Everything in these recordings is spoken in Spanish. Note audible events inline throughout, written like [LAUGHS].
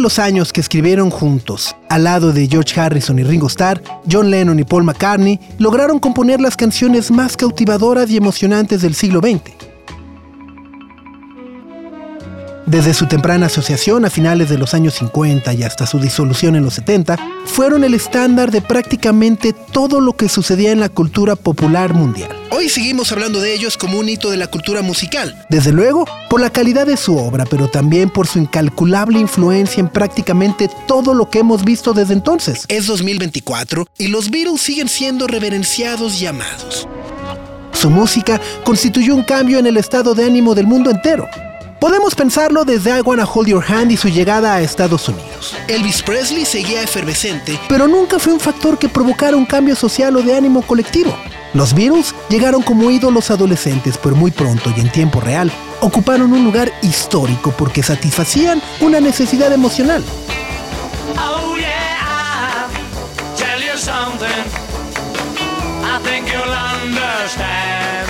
Los años que escribieron juntos, al lado de George Harrison y Ringo Starr, John Lennon y Paul McCartney lograron componer las canciones más cautivadoras y emocionantes del siglo XX. Desde su temprana asociación a finales de los años 50 y hasta su disolución en los 70, fueron el estándar de prácticamente todo lo que sucedía en la cultura popular mundial. Hoy seguimos hablando de ellos como un hito de la cultura musical. Desde luego, por la calidad de su obra, pero también por su incalculable influencia en prácticamente todo lo que hemos visto desde entonces. Es 2024 y los Beatles siguen siendo reverenciados y amados. Su música constituyó un cambio en el estado de ánimo del mundo entero. Podemos pensarlo desde I Wanna Hold Your Hand y su llegada a Estados Unidos. Elvis Presley seguía efervescente, pero nunca fue un factor que provocara un cambio social o de ánimo colectivo. Los Beatles llegaron como ídolos adolescentes, pero muy pronto y en tiempo real ocuparon un lugar histórico porque satisfacían una necesidad emocional. Oh yeah, I'll tell you something. I think you'll understand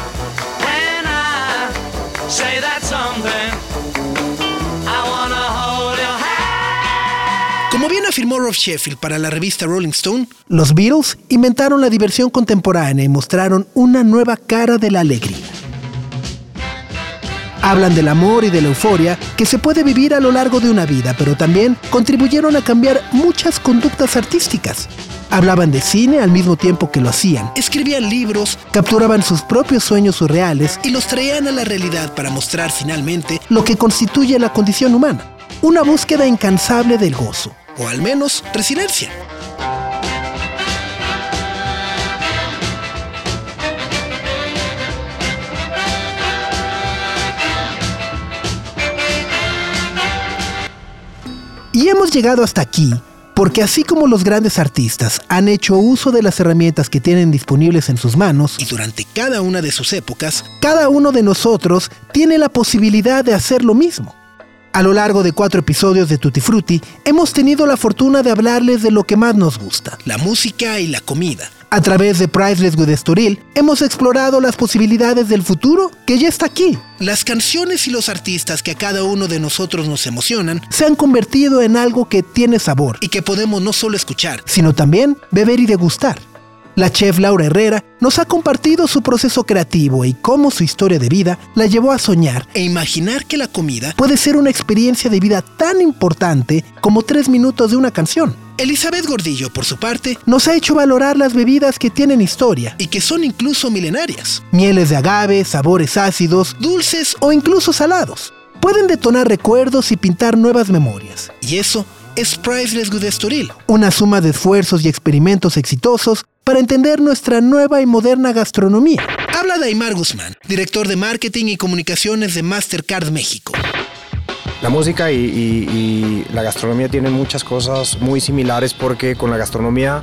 when I say that Como bien afirmó Rob Sheffield para la revista Rolling Stone, los Beatles inventaron la diversión contemporánea y mostraron una nueva cara de la alegría. Hablan del amor y de la euforia que se puede vivir a lo largo de una vida, pero también contribuyeron a cambiar muchas conductas artísticas. Hablaban de cine al mismo tiempo que lo hacían. Escribían libros, capturaban sus propios sueños surreales y los traían a la realidad para mostrar finalmente lo que constituye la condición humana. Una búsqueda incansable del gozo, o al menos resiliencia. Y hemos llegado hasta aquí porque así como los grandes artistas han hecho uso de las herramientas que tienen disponibles en sus manos y durante cada una de sus épocas, cada uno de nosotros tiene la posibilidad de hacer lo mismo. A lo largo de cuatro episodios de Tutti Frutti, hemos tenido la fortuna de hablarles de lo que más nos gusta, la música y la comida. A través de Priceless with Estoril, hemos explorado las posibilidades del futuro que ya está aquí. Las canciones y los artistas que a cada uno de nosotros nos emocionan se han convertido en algo que tiene sabor y que podemos no solo escuchar, sino también beber y degustar. La chef Laura Herrera nos ha compartido su proceso creativo y cómo su historia de vida la llevó a soñar e imaginar que la comida puede ser una experiencia de vida tan importante como tres minutos de una canción. Elizabeth Gordillo, por su parte, nos ha hecho valorar las bebidas que tienen historia y que son incluso milenarias. Mieles de agave, sabores ácidos, dulces o incluso salados. Pueden detonar recuerdos y pintar nuevas memorias. Y eso es Priceless with Estoril, una suma de esfuerzos y experimentos exitosos para entender nuestra nueva y moderna gastronomía. Habla de Aymar Guzmán, director de marketing y comunicaciones de Mastercard México. La música y, y- y la gastronomía tienen muchas cosas muy similares porque con la gastronomía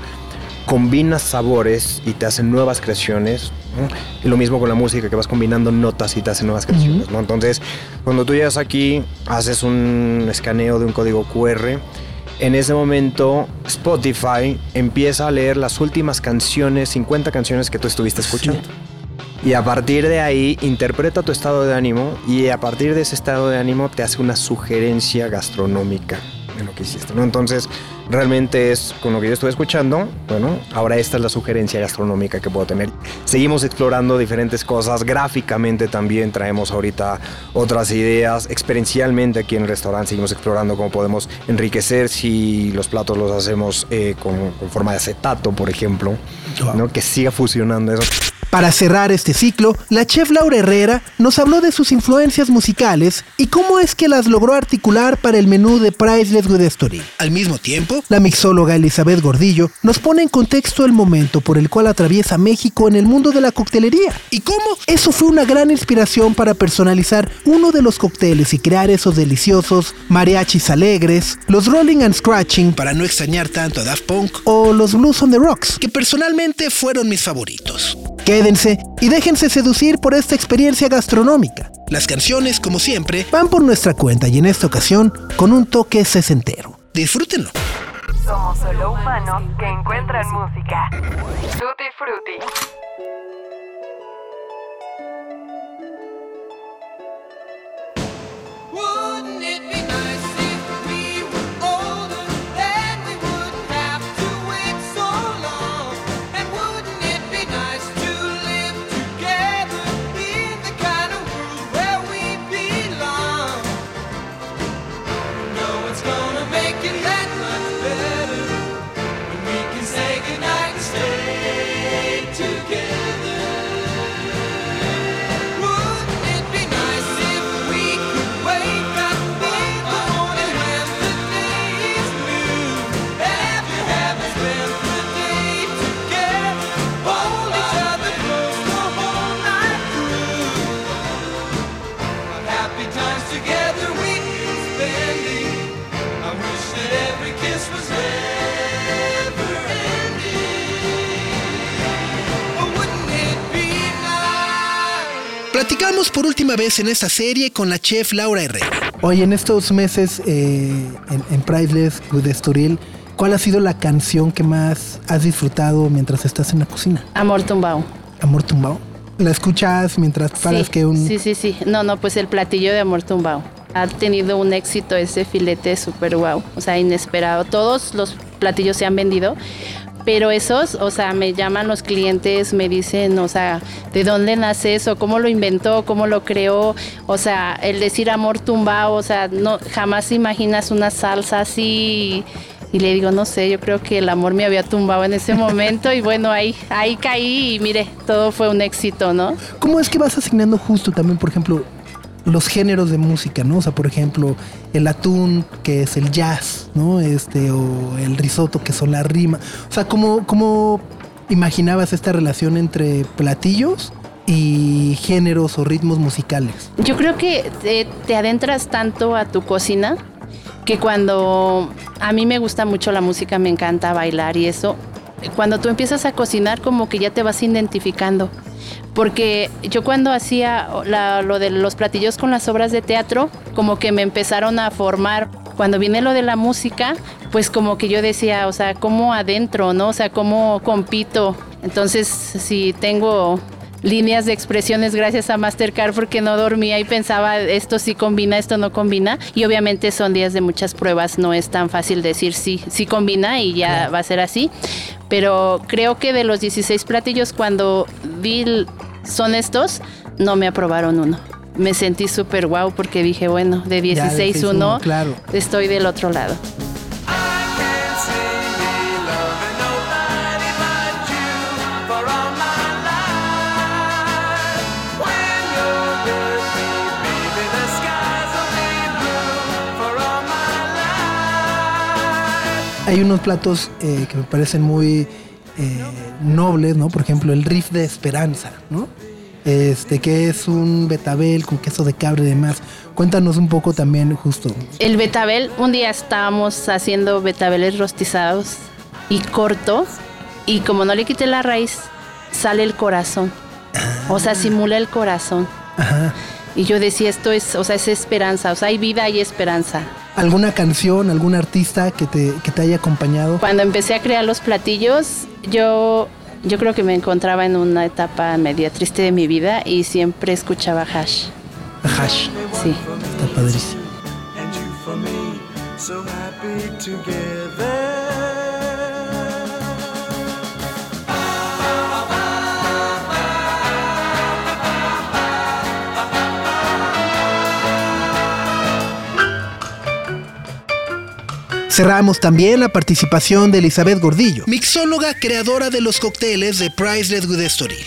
combinas sabores y te hacen nuevas creaciones. ¿no? Y lo mismo con la música, que vas combinando notas y te hacen nuevas creaciones. ¿no? Entonces, cuando tú llegas aquí, haces un escaneo de un código QR. En ese momento, Spotify empieza a leer las últimas canciones, 50 canciones que tú estuviste escuchando. Y a partir de ahí interpreta tu estado de ánimo y a partir de ese estado de ánimo te hace una sugerencia gastronómica de lo que hiciste, ¿no? Entonces, realmente es con lo que yo estuve escuchando, bueno, ahora esta es la sugerencia gastronómica que puedo tener. Seguimos explorando diferentes cosas, gráficamente también traemos ahorita otras ideas, experiencialmente aquí en el restaurante seguimos explorando cómo podemos enriquecer si los platos los hacemos eh, con, con forma de acetato, por ejemplo, ¿no? Que siga fusionando eso. Para cerrar este ciclo, la chef Laura Herrera nos habló de sus influencias musicales y cómo es que las logró articular para el menú de Priceless Good Story. Al mismo tiempo, la mixóloga Elizabeth Gordillo nos pone en contexto el momento por el cual atraviesa México en el mundo de la coctelería y cómo eso fue una gran inspiración para personalizar uno de los cócteles y crear esos deliciosos mariachis alegres, los Rolling and Scratching para no extrañar tanto a Daft Punk o los Blues on the Rocks, que personalmente fueron mis favoritos. Quédense y déjense seducir por esta experiencia gastronómica. Las canciones, como siempre, van por nuestra cuenta y en esta ocasión con un toque sesentero. Disfrútenlo. Somos solo humanos que encuentran música. Vez en esta serie con la chef Laura Herrera. Oye, en estos meses eh, en, en Priceless Good Estoril, ¿cuál ha sido la canción que más has disfrutado mientras estás en la cocina? Amor tumbao. Amor tumbao. ¿La escuchas mientras paras sí, que un... sí, sí, sí. No, no, pues el platillo de amor tumbao. Ha tenido un éxito ese filete súper guau. O sea, inesperado. Todos los platillos se han vendido. Pero esos, o sea, me llaman los clientes, me dicen, o sea, ¿de dónde nace eso? ¿Cómo lo inventó? ¿Cómo lo creó? O sea, el decir amor tumbao, o sea, no, jamás imaginas una salsa así. Y le digo, no sé, yo creo que el amor me había tumbado en ese momento y bueno, ahí, ahí caí y mire, todo fue un éxito, ¿no? ¿Cómo es que vas asignando justo también, por ejemplo, los géneros de música, ¿no? O sea, por ejemplo, el atún, que es el jazz, ¿no? Este, o el risotto, que son la rima. O sea, ¿cómo, cómo imaginabas esta relación entre platillos y géneros o ritmos musicales? Yo creo que te, te adentras tanto a tu cocina que cuando a mí me gusta mucho la música, me encanta bailar y eso, cuando tú empiezas a cocinar como que ya te vas identificando. Porque yo cuando hacía lo de los platillos con las obras de teatro, como que me empezaron a formar. Cuando viene lo de la música, pues como que yo decía, o sea, ¿cómo adentro, no? O sea, ¿cómo compito? Entonces, si tengo líneas de expresiones gracias a Mastercard porque no dormía y pensaba esto sí combina, esto no combina. Y obviamente son días de muchas pruebas, no es tan fácil decir sí, sí combina y ya va a ser así. Pero creo que de los 16 platillos cuando vi son estos, no me aprobaron uno. Me sentí súper guau porque dije, bueno, de Ya, de 16 uno, 16, claro. estoy del otro lado. Hay unos platos eh, que me parecen muy eh, nobles, ¿no? Por ejemplo, el riff de Esperanza, ¿no? Este, que es un betabel con queso de cabra y demás. Cuéntanos un poco también, justo. El betabel, un día estábamos haciendo betabeles rostizados y corto, y como no le quité la raíz, sale el corazón. O sea, simula el corazón. Ajá. Y yo decía, esto es, o sea, es esperanza, o sea, hay vida y esperanza. ¿Alguna canción, algún artista que te, que te haya acompañado? Cuando empecé a crear los platillos, yo, yo creo que me encontraba en una etapa media triste de mi vida y siempre escuchaba hash. Hash. Sí. Está padrísimo. Cerramos también la participación de Elizabeth Gordillo, mixóloga creadora de los cócteles de Priceless Good Story.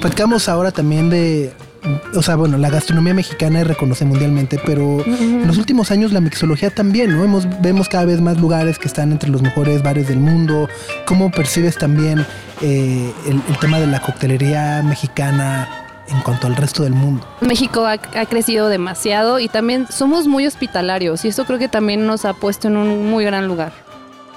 Platicamos ahora también de o sea, bueno, la gastronomía mexicana reconoce mundialmente, pero en los últimos años la mixología también, ¿no? Hemos, vemos cada vez más lugares que están entre los mejores bares del mundo. ¿Cómo percibes también eh, el tema de la coctelería mexicana en cuanto al resto del mundo? México ha, crecido demasiado y también somos muy hospitalarios y eso creo que también nos ha puesto en un muy gran lugar.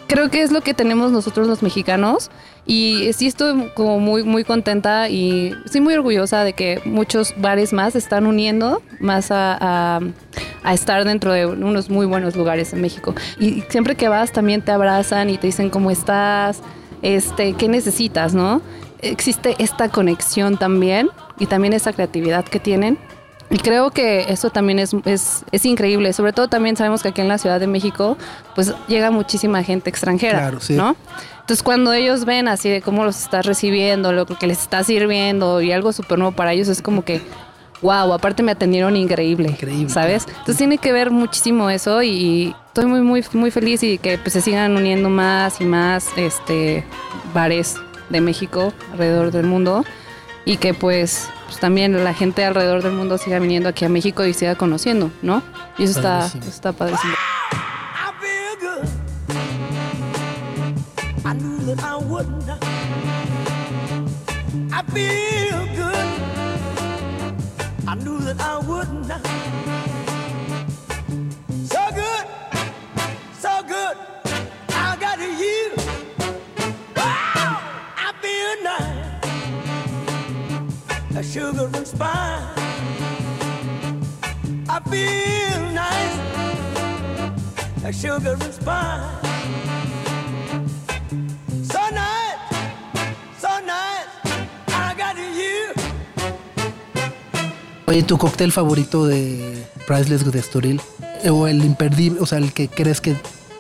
Creo que es lo que tenemos nosotros los mexicanos y sí estoy como muy muy contenta y sí muy orgullosa de que muchos bares más están uniendo más a, a- a estar dentro de unos muy buenos lugares en México. Y siempre que vas también te abrazan y te dicen cómo estás, este, qué necesitas, ¿no? Existe esta conexión también y también esa creatividad que tienen. Y creo que eso también es, es, es increíble. Sobre todo también sabemos que aquí en la Ciudad de México, pues llega muchísima gente extranjera, Claro, sí. ¿no? Entonces cuando ellos ven así de cómo los estás recibiendo, lo que les estás sirviendo y algo súper nuevo para ellos, es como que, wow, aparte me atendieron increíble, Increíble, ¿sabes? Entonces tiene que ver muchísimo eso y estoy muy, muy, muy feliz y que pues, se sigan uniendo más y más este, bares de México alrededor del mundo y que pues, pues, también la gente alrededor del mundo siga viniendo aquí a México y siga conociendo, ¿no? Y eso está, eso está padrísimo. I feel good. I knew that I wouldn't. I sugar and spice. I feel nice like sugar and spice. So nice, so nice, I got you. Oye, ¿tu cóctel favorito de Priceless Good Estoril? O el imperdible, o sea, el que crees que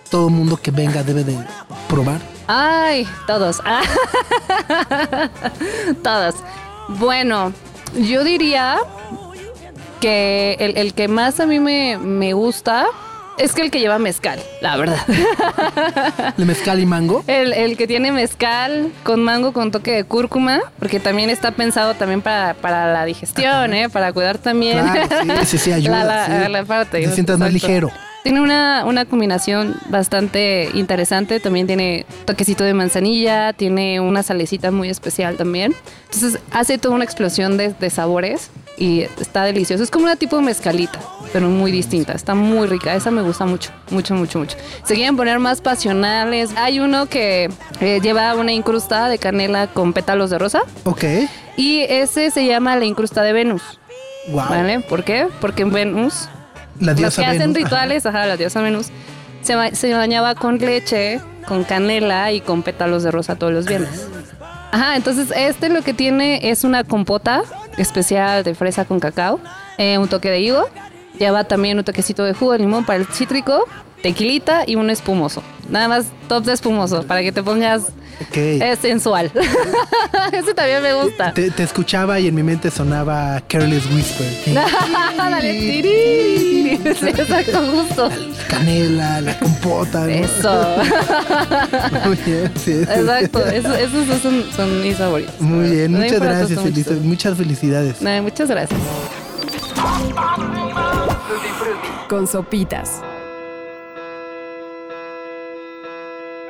todo mundo que venga debe de probar. Ay, todos. Ah. [LAUGHS] todos. Bueno, yo diría que el, el que más a mí me, me gusta es que el que lleva mezcal, la verdad. [LAUGHS] El mezcal y mango. El, el que tiene mezcal con mango con toque de cúrcuma, porque también está pensado también para, para la digestión, ¿eh? para cuidar también Claro, sí, sí, [LAUGHS] sí, ayuda. la, la- sí. la parte. Te sientas más ligero. Tiene una, una combinación bastante interesante. También tiene toquecito de manzanilla, tiene una salecita muy especial también. Entonces hace toda una explosión de, de sabores y está delicioso. Es como una tipo de mezcalita, pero muy distinta. Está muy rica. Esa me gusta mucho, mucho, mucho, mucho. Se quieren poner más pasionales. Hay uno que eh, lleva una incrusta de canela con pétalos de rosa Ok. y ese se llama la incrusta de Venus. Wow. ¿Vale? ¿Por qué? Porque en Venus La los que hacen Venus. rituales, ajá, la diosa Venus, se, ba- se bañaba con leche, con canela y con pétalos de rosa todos los viernes. Ajá, entonces este lo que tiene es una compota especial de fresa con cacao, eh, un toque de higo, lleva también un toquecito de jugo de limón para el cítrico, tequilita y un espumoso. Nada más top de espumoso para que te pongas Ok. es sensual. [LAUGHS] Ese también me gusta. Te, te escuchaba y en mi mente sonaba Careless Whisper. [LAUGHS] Dale, tiriri. Sí, exacto, justo. Canela, la compota. ¿no? Eso. [LAUGHS] Muy bien, sí. Exacto, eso- esos son, son mis favoritos. Muy bien, muchas gracias, muchas felicidades. No, muchas gracias. Con sopitas.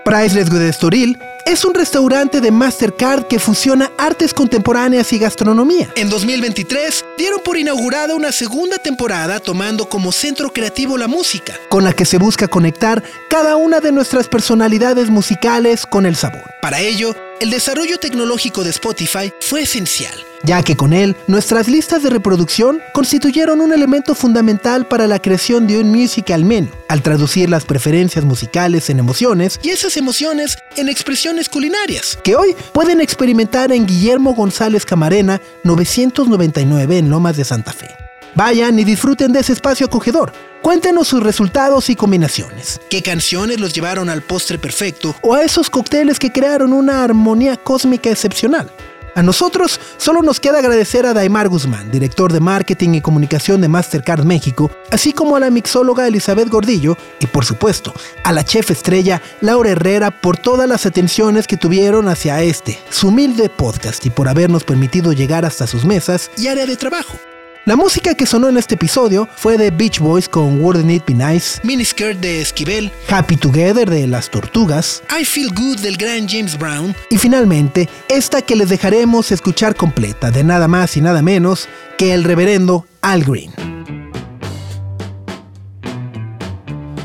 Priceless Good Estoril es un restaurante de Mastercard que fusiona artes contemporáneas y gastronomía. En 2023 dieron por inaugurada una segunda temporada tomando como centro creativo la música, con la que se busca conectar cada una de nuestras personalidades musicales con el sabor. Para ello, el desarrollo tecnológico de Spotify fue esencial, ya que con él nuestras listas de reproducción constituyeron un elemento fundamental para la creación de un musical menu, al traducir las preferencias musicales en emociones y esas emociones en expresiones culinarias, que hoy pueden experimentar en Guillermo González Camarena 999 en Lomas de Santa Fe. Vayan y disfruten de ese espacio acogedor. Cuéntenos sus resultados y combinaciones. ¿Qué canciones los llevaron al postre perfecto o a esos cócteles que crearon una armonía cósmica excepcional? A nosotros solo nos queda agradecer a Daimar Guzmán, director de marketing y comunicación de Mastercard México, así como a la mixóloga Elizabeth Gordillo y por supuesto a la chef estrella Laura Herrera por todas las atenciones que tuvieron hacia este, su humilde podcast y por habernos permitido llegar hasta sus mesas y área de trabajo. La música que sonó en este episodio fue de Beach Boys con Wouldn't It Be Nice, Miniskirt de Esquivel, Happy Together de Las Tortugas, I Feel Good del gran James Brown y finalmente esta que les dejaremos escuchar completa de nada más y nada menos que el reverendo Al Green.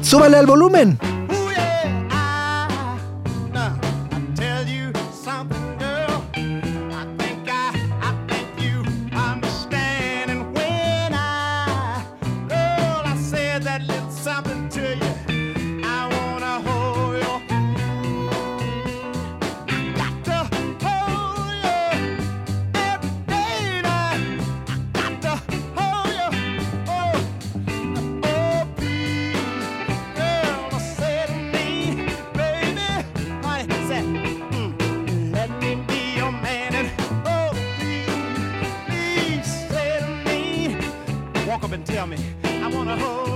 ¡Súbale al volumen! And tell me, I wanna hold